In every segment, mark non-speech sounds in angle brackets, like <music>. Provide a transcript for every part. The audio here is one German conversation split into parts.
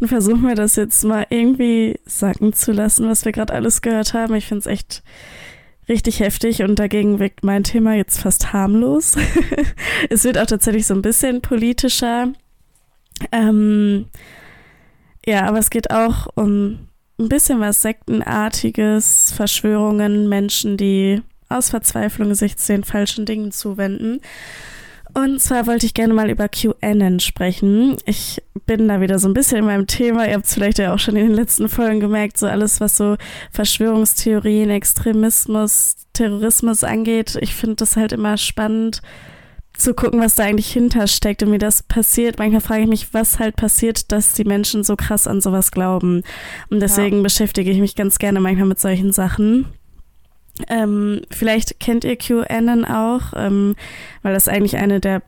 und versuche mir das jetzt mal irgendwie sacken zu lassen, was wir gerade alles gehört haben. Ich finde es echt richtig heftig und dagegen wirkt mein Thema jetzt fast harmlos. <laughs> es wird auch tatsächlich so ein bisschen politischer. Ähm, ja, aber es geht auch um ein bisschen was Sektenartiges, Verschwörungen, Menschen, die aus Verzweiflung sich den falschen Dingen zuwenden. Und zwar wollte ich gerne mal über QAnon sprechen. Ich bin da wieder so ein bisschen in meinem Thema. Ihr habt es vielleicht ja auch schon in den letzten Folgen gemerkt, so alles, was so Verschwörungstheorien, Extremismus, Terrorismus angeht. Ich finde das halt immer spannend zu gucken, was da eigentlich hintersteckt und wie das passiert. Manchmal frage ich mich, was halt passiert, dass die Menschen so krass an sowas glauben. Und deswegen ja. beschäftige ich mich ganz gerne manchmal mit solchen Sachen. Ähm, vielleicht kennt ihr QAnon auch, ähm, weil das eigentlich eine der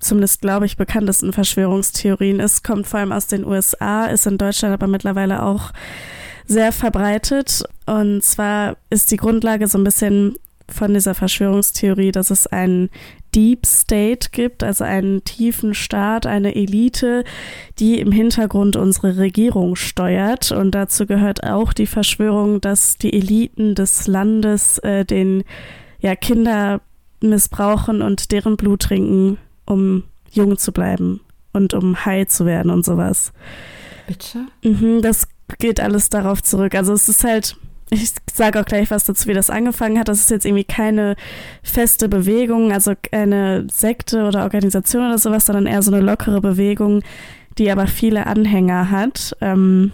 zumindest glaube ich bekanntesten Verschwörungstheorien ist, kommt vor allem aus den USA, ist in Deutschland aber mittlerweile auch sehr verbreitet. Und zwar ist die Grundlage so ein bisschen von dieser Verschwörungstheorie, dass es einen Deep State gibt, also einen tiefen Staat, eine Elite, die im Hintergrund unsere Regierung steuert. Und dazu gehört auch die Verschwörung, dass die Eliten des Landes äh, den ja, Kinder missbrauchen und deren Blut trinken, um jung zu bleiben und um heil zu werden und sowas. Bitte? Mhm, das geht alles darauf zurück. Also es ist halt ich sage auch gleich was dazu, wie das angefangen hat. Das ist jetzt irgendwie keine feste Bewegung, also keine Sekte oder Organisation oder sowas, sondern eher so eine lockere Bewegung, die aber viele Anhänger hat. Ähm,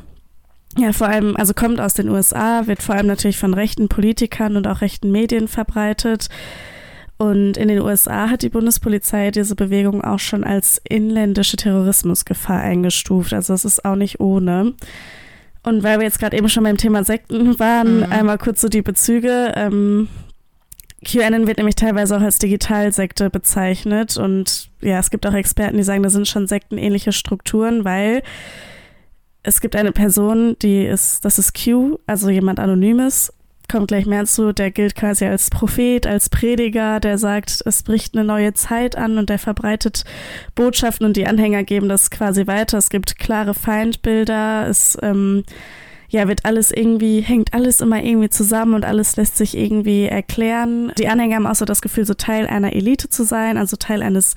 ja, vor allem, also kommt aus den USA, wird vor allem natürlich von rechten Politikern und auch rechten Medien verbreitet. Und in den USA hat die Bundespolizei diese Bewegung auch schon als inländische Terrorismusgefahr eingestuft. Also es ist auch nicht ohne. Und weil wir jetzt gerade eben schon beim Thema Sekten waren, mhm. einmal kurz so die Bezüge. Ähm, QAnon wird nämlich teilweise auch als Digitalsekte bezeichnet und ja, es gibt auch Experten, die sagen, da sind schon sektenähnliche Strukturen, weil es gibt eine Person, die ist, das ist Q, also jemand Anonymes kommt gleich mehr zu, der gilt quasi als Prophet, als Prediger, der sagt, es bricht eine neue Zeit an und der verbreitet Botschaften und die Anhänger geben das quasi weiter. Es gibt klare Feindbilder, es ähm, ja, wird alles irgendwie, hängt alles immer irgendwie zusammen und alles lässt sich irgendwie erklären. Die Anhänger haben auch so das Gefühl, so Teil einer Elite zu sein, also Teil eines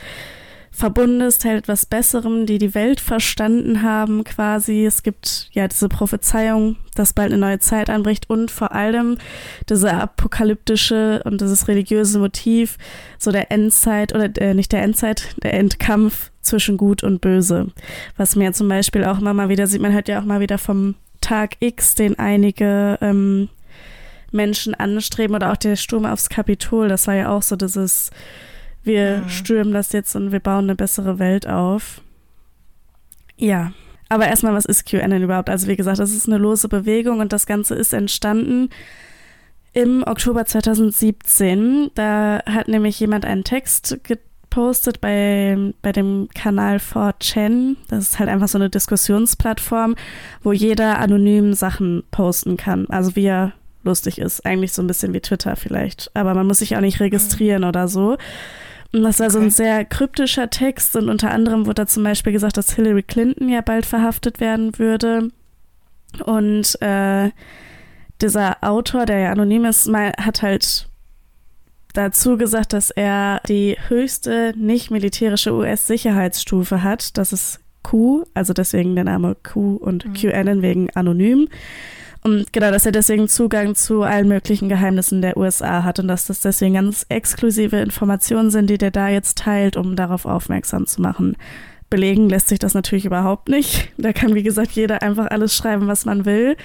Verbundes, Teil etwas Besserem, die die Welt verstanden haben quasi. Es gibt ja diese Prophezeiung, dass bald eine neue Zeit anbricht und vor allem diese apokalyptische und dieses religiöse Motiv, so der Endzeit oder äh, nicht der Endzeit, der Endkampf zwischen Gut und Böse. Was mir zum Beispiel auch immer mal wieder sieht, man hört ja auch mal wieder vom Tag X, den einige ähm, Menschen anstreben oder auch der Sturm aufs Kapitol, das war ja auch so dieses wir mhm. stürmen das jetzt und wir bauen eine bessere Welt auf. Ja. Aber erstmal, was ist QAnon überhaupt? Also wie gesagt, das ist eine lose Bewegung und das Ganze ist entstanden im Oktober 2017. Da hat nämlich jemand einen Text gepostet bei, bei dem Kanal 4chan. Das ist halt einfach so eine Diskussionsplattform, wo jeder anonym Sachen posten kann. Also wie er lustig ist. Eigentlich so ein bisschen wie Twitter vielleicht. Aber man muss sich auch nicht registrieren mhm. oder so. Und das war so ein sehr kryptischer Text und unter anderem wurde da zum Beispiel gesagt, dass Hillary Clinton ja bald verhaftet werden würde. Und äh, dieser Autor, der ja anonym ist, hat halt dazu gesagt, dass er die höchste nicht militärische US-Sicherheitsstufe hat. Das ist Q, also deswegen der Name Q und mhm. QAnon wegen anonym. Und genau, dass er deswegen Zugang zu allen möglichen Geheimnissen der USA hat und dass das deswegen ganz exklusive Informationen sind, die der da jetzt teilt, um darauf aufmerksam zu machen. Belegen lässt sich das natürlich überhaupt nicht. Da kann, wie gesagt, jeder einfach alles schreiben, was man will.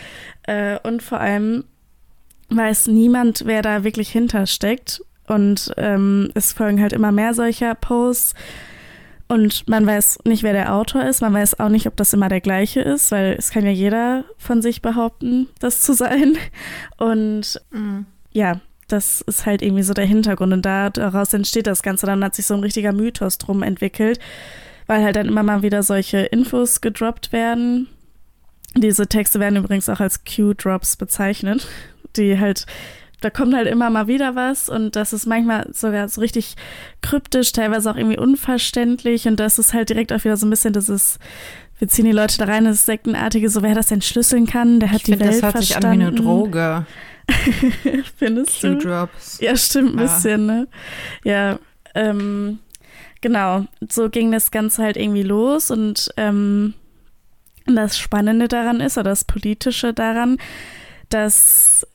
Äh, und vor allem weiß niemand, wer da wirklich hintersteckt. Und ähm, es folgen halt immer mehr solcher Posts und man weiß nicht, wer der Autor ist. Man weiß auch nicht, ob das immer der gleiche ist, weil es kann ja jeder von sich behaupten, das zu sein. <laughs> Und mhm. ja, das ist halt irgendwie so der Hintergrund. Und da, daraus entsteht das Ganze. Dann hat sich so ein richtiger Mythos drum entwickelt, weil halt dann immer mal wieder solche Infos gedroppt werden. Diese Texte werden übrigens auch als Q-Drops bezeichnet, <laughs> die halt da kommt halt immer mal wieder was und das ist manchmal sogar so richtig kryptisch, teilweise auch irgendwie unverständlich und das ist halt direkt auch wieder so ein bisschen dieses wir ziehen die Leute da rein, das Sektenartige, so wer das entschlüsseln kann, der hat ich die find, Welt das hört verstanden. sich an wie eine Droge. <laughs> Findest du? Q-Drops. Ja, stimmt ein Ja. bisschen, ne? Ja, ähm, genau. So ging das Ganze halt irgendwie los und ähm, das Spannende daran ist, oder das Politische daran, dass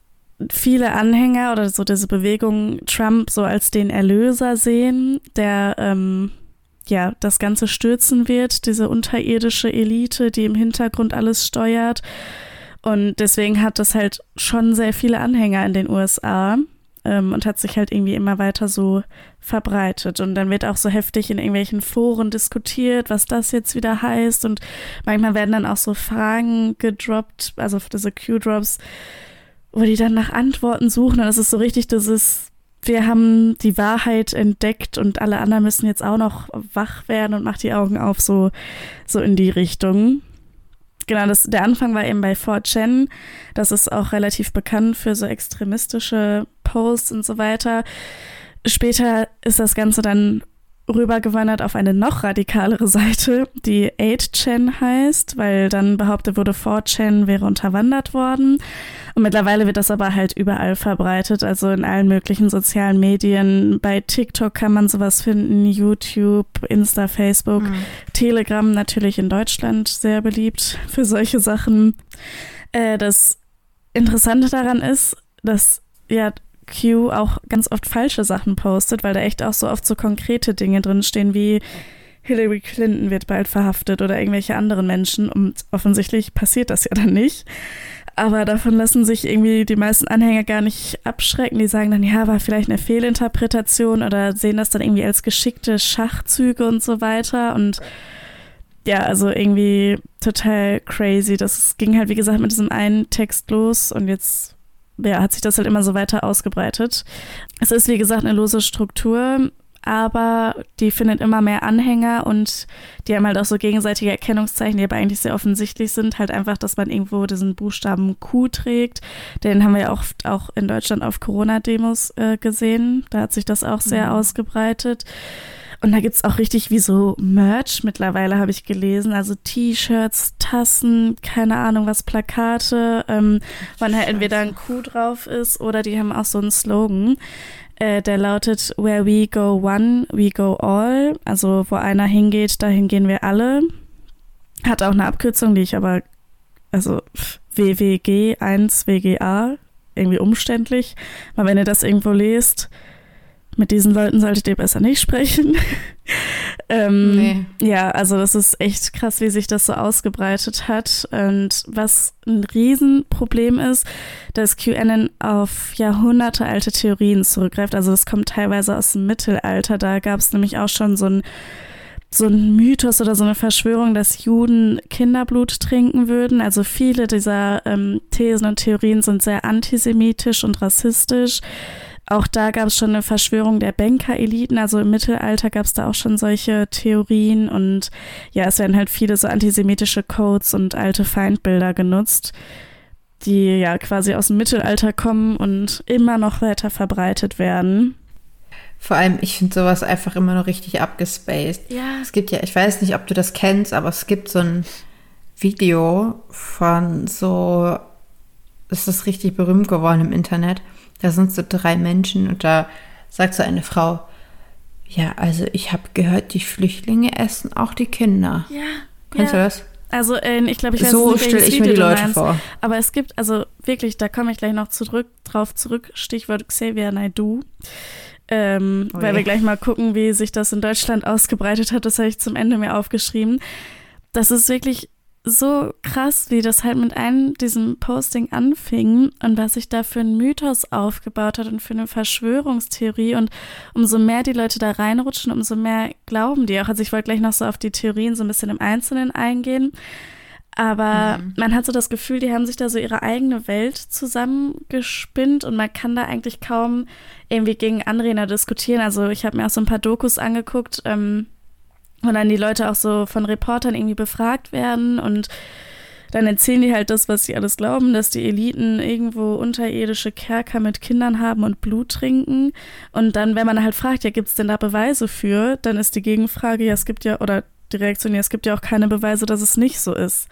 viele Anhänger oder so diese Bewegung Trump so als den Erlöser sehen, der ähm, ja das Ganze stürzen wird, diese unterirdische Elite, die im Hintergrund alles steuert. Und deswegen hat das halt schon sehr viele Anhänger in den USA ähm, und hat sich halt irgendwie immer weiter so verbreitet. Und dann wird auch so heftig in irgendwelchen Foren diskutiert, was das jetzt wieder heißt. Und manchmal werden dann auch so Fragen gedroppt, also diese Q-Drops, wo die dann nach Antworten suchen. Und das ist so richtig dieses, wir haben die Wahrheit entdeckt und alle anderen müssen jetzt auch noch wach werden und macht die Augen auf, so, so in die Richtung. Genau, das, der Anfang war eben bei 4chan. Das ist auch relativ bekannt für so extremistische Posts und so weiter. Später ist das Ganze dann rübergewandert auf eine noch radikalere Seite, die 8chan heißt, weil dann behauptet wurde, 4chan wäre unterwandert worden. Und mittlerweile wird das aber halt überall verbreitet, also in allen möglichen sozialen Medien. Bei TikTok kann man sowas finden, YouTube, Insta, Facebook, Mhm. Telegram natürlich in Deutschland sehr beliebt für solche Sachen. Äh, das Interessante daran ist, dass ja Q auch ganz oft falsche Sachen postet, weil da echt auch so oft so konkrete Dinge drinstehen wie Hillary Clinton wird bald verhaftet oder irgendwelche anderen Menschen und offensichtlich passiert das ja dann nicht. Aber davon lassen sich irgendwie die meisten Anhänger gar nicht abschrecken. Die sagen dann, ja, war vielleicht eine Fehlinterpretation oder sehen das dann irgendwie als geschickte Schachzüge und so weiter. Und ja, also irgendwie total crazy. Das ging halt, wie gesagt, mit diesem einen Text los und jetzt ja, hat sich das halt immer so weiter ausgebreitet. Es ist, wie gesagt, eine lose Struktur, aber die findet immer mehr Anhänger und die haben halt auch so gegenseitige Erkennungszeichen, die aber eigentlich sehr offensichtlich sind. Halt einfach, dass man irgendwo diesen Buchstaben Q trägt. Den haben wir ja oft auch in Deutschland auf Corona-Demos äh, gesehen. Da hat sich das auch sehr Mhm. ausgebreitet. Und da gibt's auch richtig wie so Merch mittlerweile, habe ich gelesen. Also T-Shirts, Tassen, keine Ahnung was, Plakate, ähm, wo dann halt entweder ein Q drauf ist oder die haben auch so einen Slogan, äh, der lautet Where we go one, we go all. Also wo einer hingeht, dahin gehen wir alle. Hat auch eine Abkürzung, die ich aber, also WWG 1 WGA, irgendwie umständlich. Aber wenn ihr das irgendwo lest, mit diesen Leuten solltet ihr besser nicht sprechen. <laughs> ähm, Nee. Ja, also das ist echt krass, wie sich das so ausgebreitet hat. Und was ein Riesenproblem ist, dass QAnon auf jahrhundertealte Theorien zurückgreift. Also das kommt teilweise aus dem Mittelalter. Da gab es nämlich auch schon so ein so ein Mythos oder so eine Verschwörung, dass Juden Kinderblut trinken würden. Also viele dieser ähm, Thesen und Theorien sind sehr antisemitisch und rassistisch. Auch da gab es schon eine Verschwörung der Banker-Eliten. Also im Mittelalter gab es da auch schon solche Theorien. Und ja, es werden halt viele so antisemitische Codes und alte Feindbilder genutzt, die ja quasi aus dem Mittelalter kommen und immer noch weiter verbreitet werden. Vor allem, ich finde sowas einfach immer noch richtig abgespaced. Ja, Es gibt ja, ich weiß nicht, ob du das kennst, aber es gibt so ein Video von so, es ist richtig berühmt geworden im Internet. Da sind so drei Menschen und da sagt so eine Frau, ja, also ich habe gehört, die Flüchtlinge essen auch die Kinder. ja. Kennst ja. du das? Also äh, ich glaube, ich weiß so nicht, stelle ich mir die Leute meinst. vor. Aber es gibt, also wirklich, da komme ich gleich noch zurück, drauf zurück, Stichwort Xavier Naidoo. Ähm, Oh weil wir gleich mal gucken, wie sich das in Deutschland ausgebreitet hat. Das habe ich zum Ende mir aufgeschrieben. Das ist wirklich so krass, wie das halt mit einem diesem Posting anfing und was sich da für ein Mythos aufgebaut hat und für eine Verschwörungstheorie. Und umso mehr die Leute da reinrutschen, umso mehr glauben die auch. Also ich wollte gleich noch so auf die Theorien so ein bisschen im Einzelnen eingehen. Aber Mhm. man hat so das Gefühl, die haben sich da so ihre eigene Welt zusammengespinnt und man kann da eigentlich kaum irgendwie gegen Anredner diskutieren. Also ich habe mir auch so ein paar Dokus angeguckt, ähm, wo dann die Leute auch so von Reportern irgendwie befragt werden und dann erzählen die halt das, was sie alles glauben, dass die Eliten irgendwo unterirdische Kerker mit Kindern haben und Blut trinken. Und dann, wenn man halt fragt, ja, gibt es denn da Beweise für, dann ist die Gegenfrage, ja, es gibt ja, oder die Reaktion, ja, es gibt ja auch keine Beweise, dass es nicht so ist.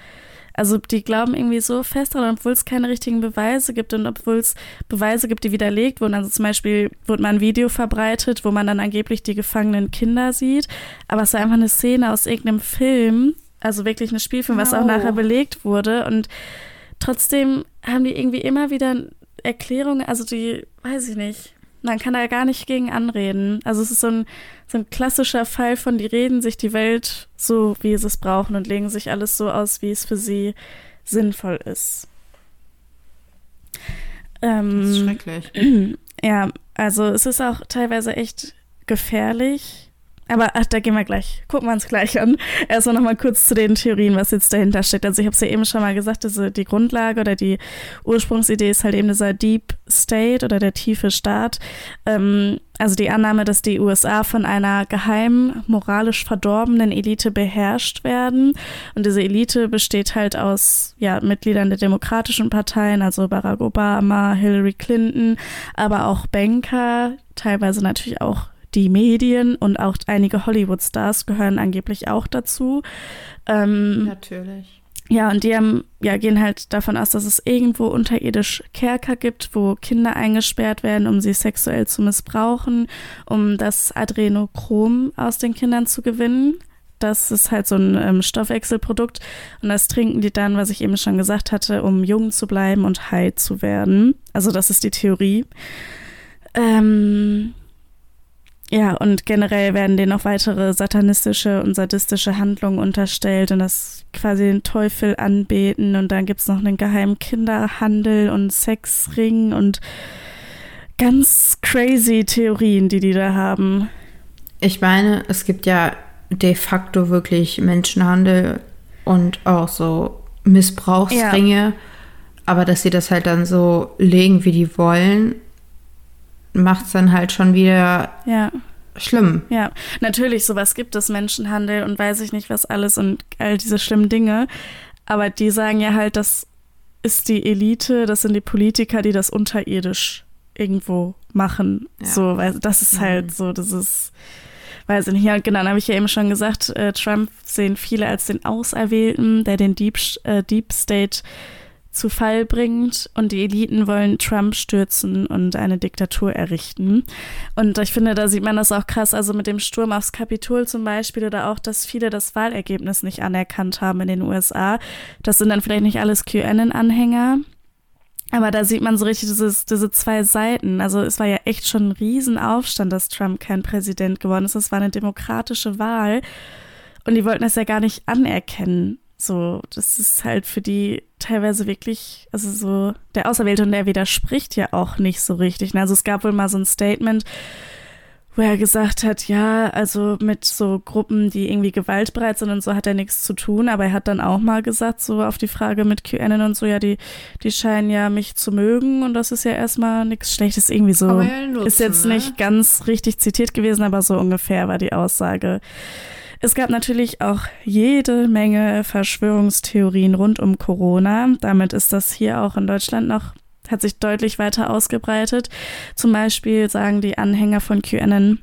Also die glauben irgendwie so fest daran, obwohl es keine richtigen Beweise gibt und obwohl es Beweise gibt, die widerlegt wurden. Also zum Beispiel wurde mal ein Video verbreitet, wo man dann angeblich die gefangenen Kinder sieht, aber es war einfach eine Szene aus irgendeinem Film, also wirklich ein Spielfilm, was auch nachher belegt wurde. Und trotzdem haben die irgendwie immer wieder Erklärungen, also die, weiß ich nicht, man kann da gar nicht gegen anreden. Also es ist so ein, so ein klassischer Fall von, die reden sich die Welt so, wie sie es brauchen und legen sich alles so aus, wie es für sie sinnvoll ist. Ähm, das ist schrecklich. <clears throat> Ja, also es ist auch teilweise echt gefährlich, aber ach, da gehen wir gleich. Gucken wir uns gleich an. Erstmal nochmal kurz zu den Theorien, was jetzt dahinter steckt. Also ich habe es ja eben schon mal gesagt, diese, die Grundlage oder die Ursprungsidee ist halt eben dieser Deep State oder der tiefe Staat. Ähm, also die Annahme, dass die USA von einer geheimen, moralisch verdorbenen Elite beherrscht werden. Und diese Elite besteht halt aus ja, Mitgliedern der demokratischen Parteien, also Barack Obama, Hillary Clinton, aber auch Banker, teilweise natürlich auch die Medien und auch einige Hollywood-Stars gehören angeblich auch dazu. Ähm, Natürlich. Ja, und die haben, ja, gehen halt davon aus, dass es irgendwo unterirdisch Kerker gibt, wo Kinder eingesperrt werden, um sie sexuell zu missbrauchen, um das Adrenochrom aus den Kindern zu gewinnen. Das ist halt so ein ähm, Stoffwechselprodukt und das trinken die dann, was ich eben schon gesagt hatte, um jung zu bleiben und heil zu werden. Also das ist die Theorie. Ähm, ja, und generell werden denen noch weitere satanistische und sadistische Handlungen unterstellt und das quasi den Teufel anbeten und dann gibt es noch einen geheimen Kinderhandel und Sexring und ganz crazy Theorien, die die da haben. Ich meine, es gibt ja de facto wirklich Menschenhandel und auch so Missbrauchsringe, ja. aber dass sie das halt dann so legen, wie die wollen macht es dann halt schon wieder ja. schlimm. Ja, natürlich, sowas gibt es, Menschenhandel und weiß ich nicht was alles und all diese schlimmen Dinge. Aber die sagen ja halt, das ist die Elite, das sind die Politiker, die das unterirdisch irgendwo machen. Ja. So, weil das ist halt mhm. so, das ist, weiß ich nicht. Ja, genau, dann habe ich ja eben schon gesagt, äh, Trump sehen viele als den Auserwählten, der den Deep, äh, Deep State zu Fall bringt und die Eliten wollen Trump stürzen und eine Diktatur errichten. Und ich finde, da sieht man das auch krass, also mit dem Sturm aufs Kapitol zum Beispiel oder auch, dass viele das Wahlergebnis nicht anerkannt haben in den USA. Das sind dann vielleicht nicht alles QAnon-Anhänger. Aber da sieht man so richtig dieses, diese zwei Seiten. Also es war ja echt schon ein Riesenaufstand, dass Trump kein Präsident geworden ist. Es war eine demokratische Wahl. Und die wollten es ja gar nicht anerkennen. So, das ist halt für die teilweise wirklich, also so, der Auserwählte und der widerspricht ja auch nicht so richtig. Also es gab wohl mal so ein Statement, wo er gesagt hat, ja, also mit so Gruppen, die irgendwie gewaltbereit sind und so hat er nichts zu tun, aber er hat dann auch mal gesagt, so auf die Frage mit QAnon und so, ja, die, die scheinen ja mich zu mögen und das ist ja erstmal nichts Schlechtes, irgendwie so. Ja nutzen, ist jetzt ne? nicht ganz richtig zitiert gewesen, aber so ungefähr war die Aussage. Es gab natürlich auch jede Menge Verschwörungstheorien rund um Corona. Damit ist das hier auch in Deutschland noch, hat sich deutlich weiter ausgebreitet. Zum Beispiel sagen die Anhänger von QAnon,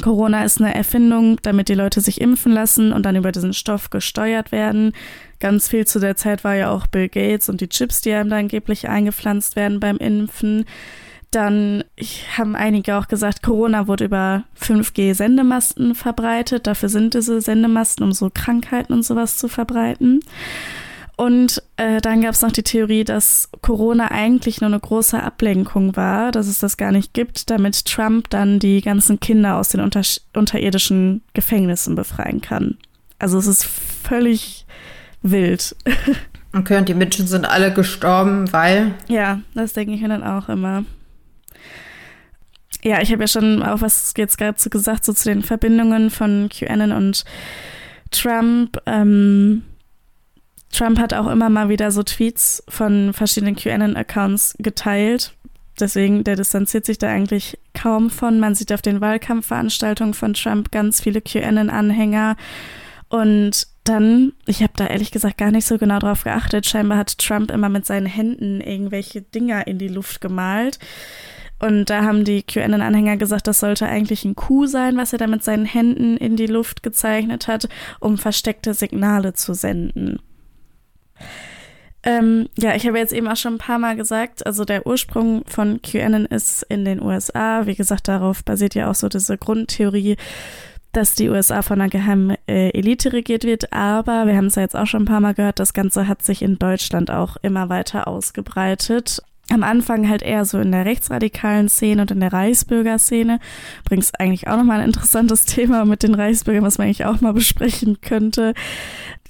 Corona ist eine Erfindung, damit die Leute sich impfen lassen und dann über diesen Stoff gesteuert werden. Ganz viel zu der Zeit war ja auch Bill Gates und die Chips, die einem da angeblich eingepflanzt werden beim Impfen. Dann haben einige auch gesagt, Corona wurde über 5G-Sendemasten verbreitet. Dafür sind diese Sendemasten, um so Krankheiten und sowas zu verbreiten. Und äh, dann gab es noch die Theorie, dass Corona eigentlich nur eine große Ablenkung war, dass es das gar nicht gibt, damit Trump dann die ganzen Kinder aus den unter unterirdischen Gefängnissen befreien kann. Also es ist völlig wild. <laughs> Okay, und die Menschen sind alle gestorben, weil? Ja, das denke ich mir dann auch immer ja, ich habe ja schon auch was jetzt gerade so gesagt, so zu den Verbindungen von QAnon und Trump. Ähm, Trump hat auch immer mal wieder so Tweets von verschiedenen QAnon-Accounts geteilt. Deswegen, der distanziert sich da eigentlich kaum von. Man sieht auf den Wahlkampfveranstaltungen von Trump ganz viele QAnon-Anhänger. Und dann, ich habe da ehrlich gesagt gar nicht so genau drauf geachtet, scheinbar hat Trump immer mit seinen Händen irgendwelche Dinger in die Luft gemalt. Und da haben die QAnon-Anhänger gesagt, das sollte eigentlich ein Kuh sein, was er da mit seinen Händen in die Luft gezeichnet hat, um versteckte Signale zu senden. Ähm, ja, ich habe jetzt eben auch schon ein paar Mal gesagt, also der Ursprung von QAnon ist in den USA. Wie gesagt, darauf basiert ja auch so diese Grundtheorie, dass die USA von einer geheimen äh, Elite regiert wird. Aber wir haben es ja jetzt auch schon ein paar Mal gehört, das Ganze hat sich in Deutschland auch immer weiter ausgebreitet am Anfang halt eher so in der rechtsradikalen Szene und in der Reichsbürgerszene. Übrigens eigentlich auch nochmal ein interessantes <laughs> Thema mit den Reichsbürgern, was man eigentlich auch mal besprechen könnte.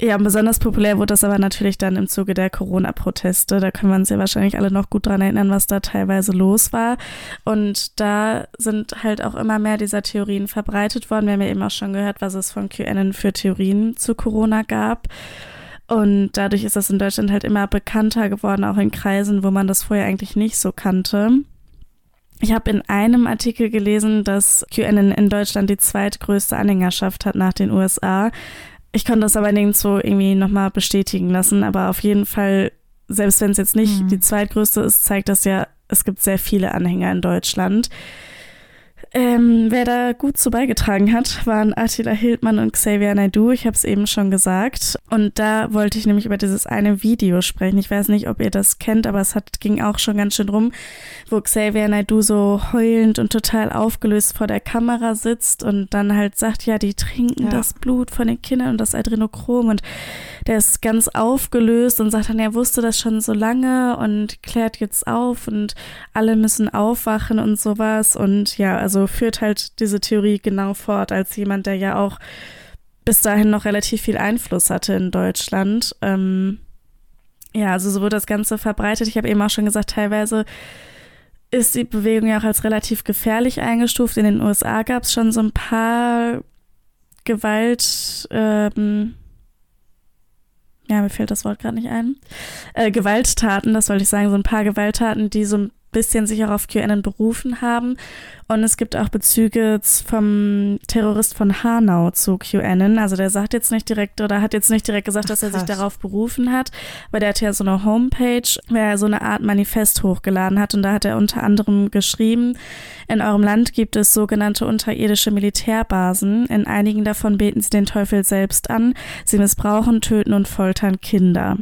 Ja, besonders populär wurde das aber natürlich dann im Zuge der Corona-Proteste. Da können wir uns ja wahrscheinlich alle noch gut dran erinnern, was da teilweise los war. Und da sind halt auch immer mehr dieser Theorien verbreitet worden. Wir haben ja eben auch schon gehört, was es von QAnon für Theorien zu Corona gab. Und dadurch ist das in Deutschland halt immer bekannter geworden, auch in Kreisen, wo man das vorher eigentlich nicht so kannte. Ich habe in einem Artikel gelesen, dass QAnon in Deutschland die zweitgrößte Anhängerschaft hat nach den USA. Ich konnte das aber nirgendwo irgendwie nochmal bestätigen lassen, aber auf jeden Fall, selbst wenn es jetzt nicht mhm. die zweitgrößte ist, zeigt das ja, es gibt sehr viele Anhänger in Deutschland. Ähm, wer da gut zu beigetragen hat, waren Attila Hildmann und Xavier Naidoo. Ich habe es eben schon gesagt. Und da wollte ich nämlich über dieses eine Video sprechen. Ich weiß nicht, ob ihr das kennt, aber es hat, ging auch schon ganz schön rum, wo Xavier Naidoo so heulend und total aufgelöst vor der Kamera sitzt und dann halt sagt, ja, die trinken ja. das Blut von den Kindern und das Adrenochrom und der ist ganz aufgelöst und sagt dann, er wusste das schon so lange und klärt jetzt auf und alle müssen aufwachen und sowas und ja, also führt halt diese Theorie genau fort als jemand, der ja auch bis dahin noch relativ viel Einfluss hatte in Deutschland. Ähm, ja, also so wurde das Ganze verbreitet. Ich habe eben auch schon gesagt, teilweise ist die Bewegung ja auch als relativ gefährlich eingestuft. In den USA gab es schon so ein paar Gewalt, ähm, ja, mir fällt das Wort gerade nicht ein. Äh, Gewalttaten, das wollte ich sagen, so ein paar Gewalttaten, die so ein bisschen sich auch auf QAnon berufen haben. Und es gibt auch Bezüge vom Terrorist von Hanau zu QAnon. Also der sagt jetzt nicht direkt oder hat jetzt nicht direkt gesagt, dass er sich darauf berufen hat, weil der hat ja so eine Homepage, wo er so eine Art Manifest hochgeladen hat. Und da hat er unter anderem geschrieben, in eurem Land gibt es sogenannte unterirdische Militärbasen. In einigen davon beten sie den Teufel selbst an. Sie missbrauchen, töten und foltern Kinder.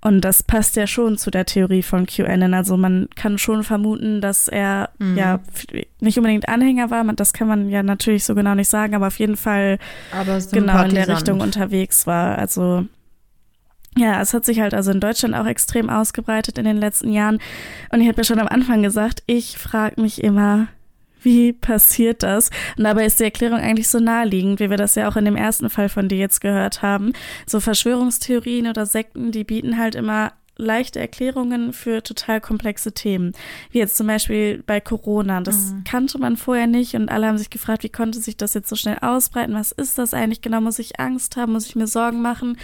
Und das passt ja schon zu der Theorie von QAnon. Also man kann schon vermuten, dass er mhm. ja nicht unbedingt Anhänger war. Das kann man ja natürlich so genau nicht sagen, aber auf jeden Fall genau in der Richtung unterwegs war. Also ja, es hat sich halt also in Deutschland auch extrem ausgebreitet in den letzten Jahren. Und ich habe ja schon am Anfang gesagt, ich frage mich immer, wie passiert das? Und dabei ist die Erklärung eigentlich so naheliegend, wie wir das ja auch in dem ersten Fall von dir jetzt gehört haben. So Verschwörungstheorien oder Sekten, die bieten halt immer leichte Erklärungen für total komplexe Themen. Wie jetzt zum Beispiel bei Corona. Das mhm. kannte man vorher nicht und alle haben sich gefragt, wie konnte sich das jetzt so schnell ausbreiten? Was ist das eigentlich genau? Muss ich Angst haben? Muss ich mir Sorgen machen?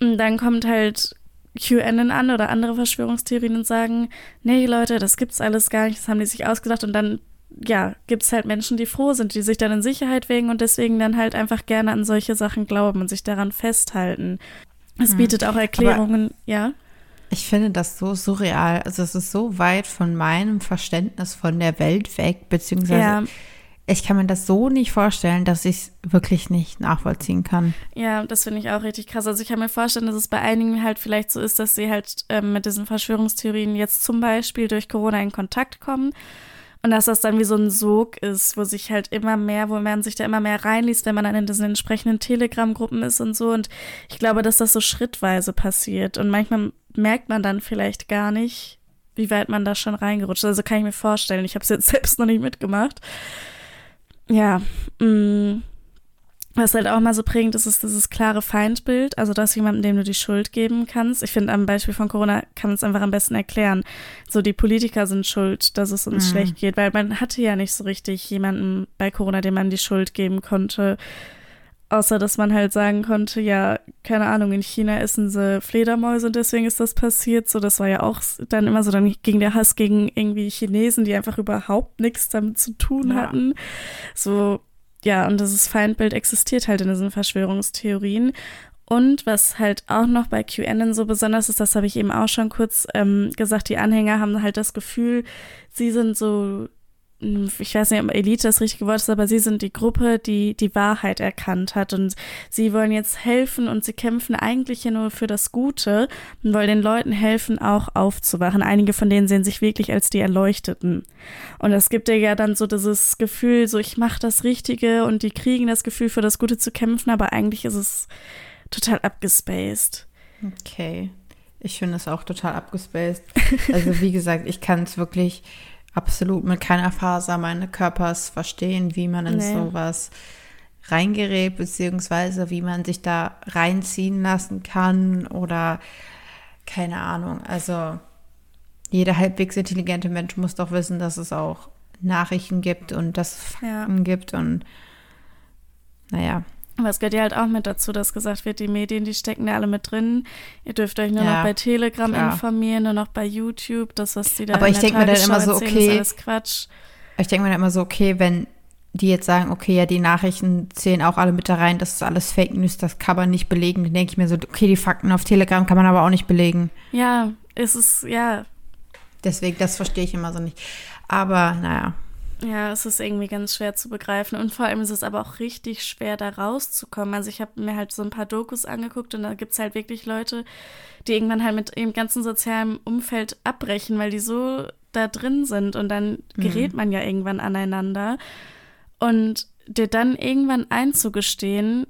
Und dann kommt halt QAnon an oder andere Verschwörungstheorien und sagen, nee Leute, das gibt's alles gar nicht, das haben die sich ausgedacht und dann ja, gibt es halt Menschen, die froh sind, die sich dann in Sicherheit wägen und deswegen dann halt einfach gerne an solche Sachen glauben und sich daran festhalten. Es hm. bietet auch Erklärungen, Aber ja. Ich finde das so surreal. Also es ist so weit von meinem Verständnis von der Welt weg, beziehungsweise ja. ich kann mir das so nicht vorstellen, dass ich es wirklich nicht nachvollziehen kann. Ja, das finde ich auch richtig krass. Also ich kann mir vorstellen, dass es bei einigen halt vielleicht so ist, dass sie halt ähm, mit diesen Verschwörungstheorien jetzt zum Beispiel durch Corona in Kontakt kommen und dass das dann wie so ein Sog ist, wo sich halt immer mehr, wo man sich da immer mehr reinliest, wenn man dann in diesen entsprechenden Telegram-Gruppen ist und so. Und ich glaube, dass das so schrittweise passiert. Und manchmal merkt man dann vielleicht gar nicht, wie weit man da schon reingerutscht ist. Also kann ich mir vorstellen. Ich habe es jetzt <laughs> selbst noch nicht mitgemacht. Ja, mh, mm. Was halt auch mal so prägend ist, ist dieses klare Feindbild, also dass jemandem, dem du die Schuld geben kannst. Ich finde, am Beispiel von Corona kann man es einfach am besten erklären. So, die Politiker sind schuld, dass es uns mhm. schlecht geht, weil man hatte ja nicht so richtig jemanden bei Corona, dem man die Schuld geben konnte. Außer, dass man halt sagen konnte, ja, keine Ahnung, in China essen sie Fledermäuse und deswegen ist das passiert. So, das war ja auch dann immer so, dann ging der Hass gegen irgendwie Chinesen, die einfach überhaupt nichts damit zu tun ja. hatten. So, ja, und dieses Feindbild existiert halt in diesen Verschwörungstheorien. Und was halt auch noch bei QAnon so besonders ist, das habe ich eben auch schon kurz ähm, gesagt, die Anhänger haben halt das Gefühl, sie sind so ich weiß nicht, ob Elite das richtige Wort ist, aber sie sind die Gruppe, die die Wahrheit erkannt hat und sie wollen jetzt helfen und sie kämpfen eigentlich ja nur für das Gute und wollen den Leuten helfen, auch aufzuwachen. Einige von denen sehen sich wirklich als die Erleuchteten. Und es gibt ja dann so dieses Gefühl, so ich mache das Richtige und die kriegen das Gefühl, für das Gute zu kämpfen, aber eigentlich ist es total abgespaced. Okay. Ich finde es auch total abgespaced. Also wie gesagt, ich kann es wirklich absolut mit keiner Faser meines Körpers verstehen, wie man in nee. sowas reingerät, beziehungsweise wie man sich da reinziehen lassen kann oder keine Ahnung. Also jeder halbwegs intelligente Mensch muss doch wissen, dass es auch Nachrichten gibt und dass es Fakten ja. gibt und naja. Aber es gehört ja halt auch mit dazu, dass gesagt wird, die Medien, die stecken da alle mit drin. Ihr dürft euch nur ja, noch bei Telegram klar. informieren, nur noch bei YouTube. Das, was die da Aber ich denke mir dann immer so, okay. Ist Quatsch. Ich denke mir dann immer so, okay, wenn die jetzt sagen, okay, ja, die Nachrichten zählen auch alle mit da rein, das ist alles Fake News, das kann man nicht belegen. Dann denke ich mir so, okay, die Fakten auf Telegram kann man aber auch nicht belegen. Ja, es ist, ja. Deswegen, das verstehe ich immer so nicht. Aber, naja. Ja, es ist irgendwie ganz schwer zu begreifen und vor allem ist es aber auch richtig schwer, da rauszukommen. Also ich habe mir halt so ein paar Dokus angeguckt und da gibt es halt wirklich Leute, die irgendwann halt mit ihrem ganzen sozialen Umfeld abbrechen, weil die so da drin sind und dann mhm. gerät man ja irgendwann aneinander. Und dir dann irgendwann einzugestehen,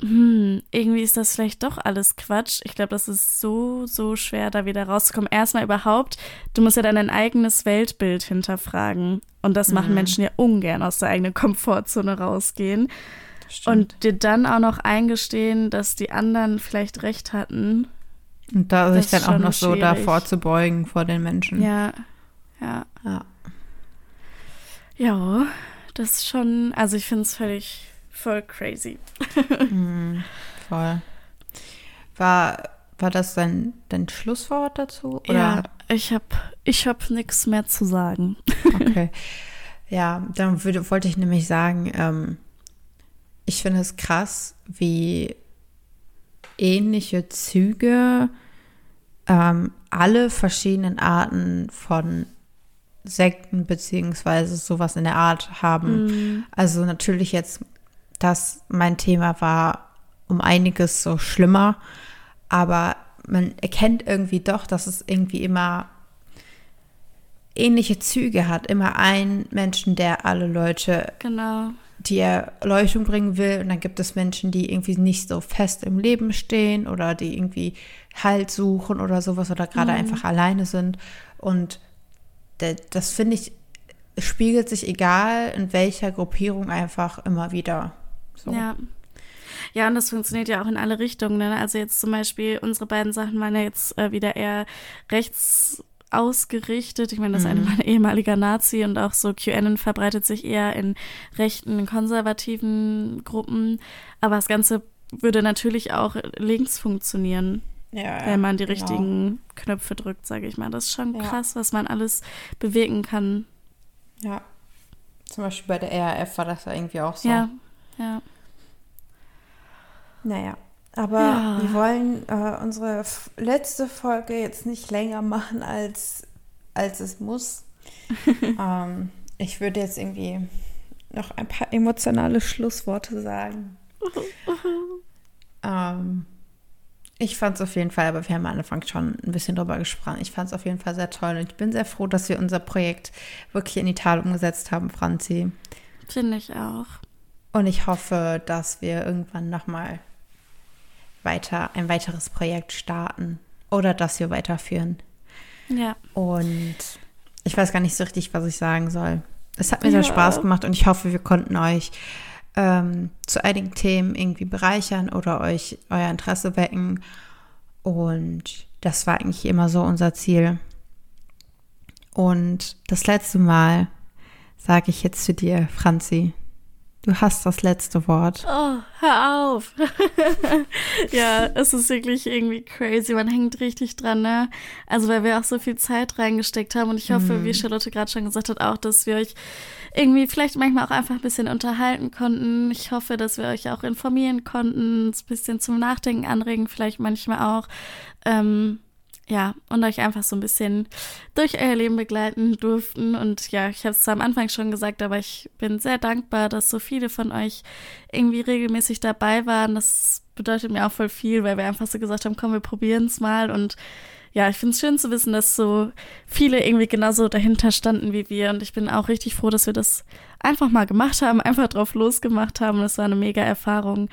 hm, irgendwie ist das vielleicht doch alles Quatsch. Ich glaube, das ist so, so schwer, da wieder rauszukommen. Erstmal überhaupt, du musst ja dann dein eigenes Weltbild hinterfragen. Und das machen mhm. Menschen ja ungern aus der eigenen Komfortzone rausgehen. Und dir dann auch noch eingestehen, dass die anderen vielleicht recht hatten. Und da sich dann auch noch so davor zu beugen vor den Menschen. Ja, ja. Ja, ja das ist schon, also ich finde es völlig voll crazy. mm, voll. War, war das dein, dein Schlusswort dazu? Oder? Ja, ich habe ich hab nichts mehr zu sagen. Okay. <laughs> Ja, dann würde, wollte ich nämlich sagen, ähm, ich finde es krass, wie ähnliche Züge ähm, alle verschiedenen Arten von Sekten beziehungsweise sowas in der Art haben. Mm. Also natürlich jetzt dass mein Thema war um einiges so schlimmer, aber man erkennt irgendwie doch, dass es irgendwie immer ähnliche Züge hat. Immer ein Menschen, der alle Leute genau. die Erleuchtung bringen will. Und dann gibt es Menschen, die irgendwie nicht so fest im Leben stehen oder die irgendwie Halt suchen oder sowas oder gerade mhm. einfach alleine sind. Und das finde ich, spiegelt sich egal in welcher Gruppierung einfach immer wieder. So. Ja. Ja, und das funktioniert ja auch in alle Richtungen. Ne? Also jetzt zum Beispiel, unsere beiden Sachen waren ja jetzt äh, wieder eher rechts ausgerichtet. Ich meine, das mhm. eine war ein ehemaliger Nazi und auch so QAnon verbreitet sich eher in rechten, konservativen Gruppen. Aber das Ganze würde natürlich auch links funktionieren, ja, wenn man die genau. richtigen Knöpfe drückt, sage ich mal. Das ist schon ja. krass, was man alles bewegen kann. Ja. Zum Beispiel bei der RAF war das ja irgendwie auch so. Ja, ja. Naja, aber ja. wir wollen äh, unsere letzte Folge jetzt nicht länger machen, als, als es muss. <laughs> ähm, ich würde jetzt irgendwie noch ein paar emotionale Schlussworte sagen. ähm, ich fand es auf jeden Fall, aber wir haben am Anfang schon ein bisschen drüber gesprochen. Ich fand es auf jeden Fall sehr toll und ich bin sehr froh, dass wir unser Projekt wirklich in die Tat umgesetzt haben, Franzi. Finde ich auch. Und ich hoffe, dass wir irgendwann nochmal weiter ein weiteres Projekt starten oder dass wir weiterführen. Ja. Und ich weiß gar nicht so richtig, was ich sagen soll. Es hat mir ja. sehr Spaß gemacht und ich hoffe, wir konnten euch ähm, zu einigen Themen irgendwie bereichern oder euch euer Interesse wecken. Und das war eigentlich immer so unser Ziel. Und das letzte Mal sage ich jetzt zu dir, Franzi, Du hast das letzte Wort. Oh, hör auf. <laughs> ja, es ist wirklich irgendwie crazy. Man hängt richtig dran, ne? Also, weil wir auch so viel Zeit reingesteckt haben. Und ich hoffe, mm. wie Charlotte gerade schon gesagt hat, auch, dass wir euch irgendwie vielleicht manchmal auch einfach ein bisschen unterhalten konnten. Ich hoffe, dass wir euch auch informieren konnten, ein bisschen zum Nachdenken anregen, vielleicht manchmal auch. Ähm, ja, und euch einfach so ein bisschen durch euer Leben begleiten durften. Und ja, ich habe es am Anfang schon gesagt, aber ich bin sehr dankbar, dass so viele von euch irgendwie regelmäßig dabei waren. Das bedeutet mir auch voll viel, weil wir einfach so gesagt haben, komm, wir probieren es mal. Und ja, ich finde es schön zu wissen, dass so viele irgendwie genauso dahinter standen wie wir. Und ich bin auch richtig froh, dass wir das einfach mal gemacht haben, einfach drauf losgemacht haben. Das war eine mega Erfahrung.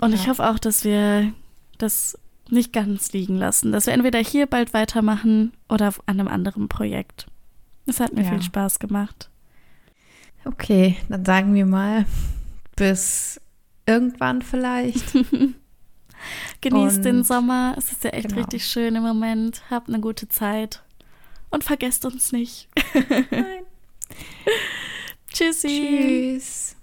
Und ja. ich hoffe auch, dass wir das nicht ganz liegen lassen. Dass wir entweder hier bald weitermachen oder an einem anderen Projekt. Es hat mir ja. viel Spaß gemacht. Okay, dann sagen wir mal bis irgendwann vielleicht. <laughs> Genießt Und, den Sommer. Es ist ja echt genau. richtig schön im Moment. Habt eine gute Zeit. Und vergesst uns nicht. Nein. <laughs> Tschüssi. Tschüss.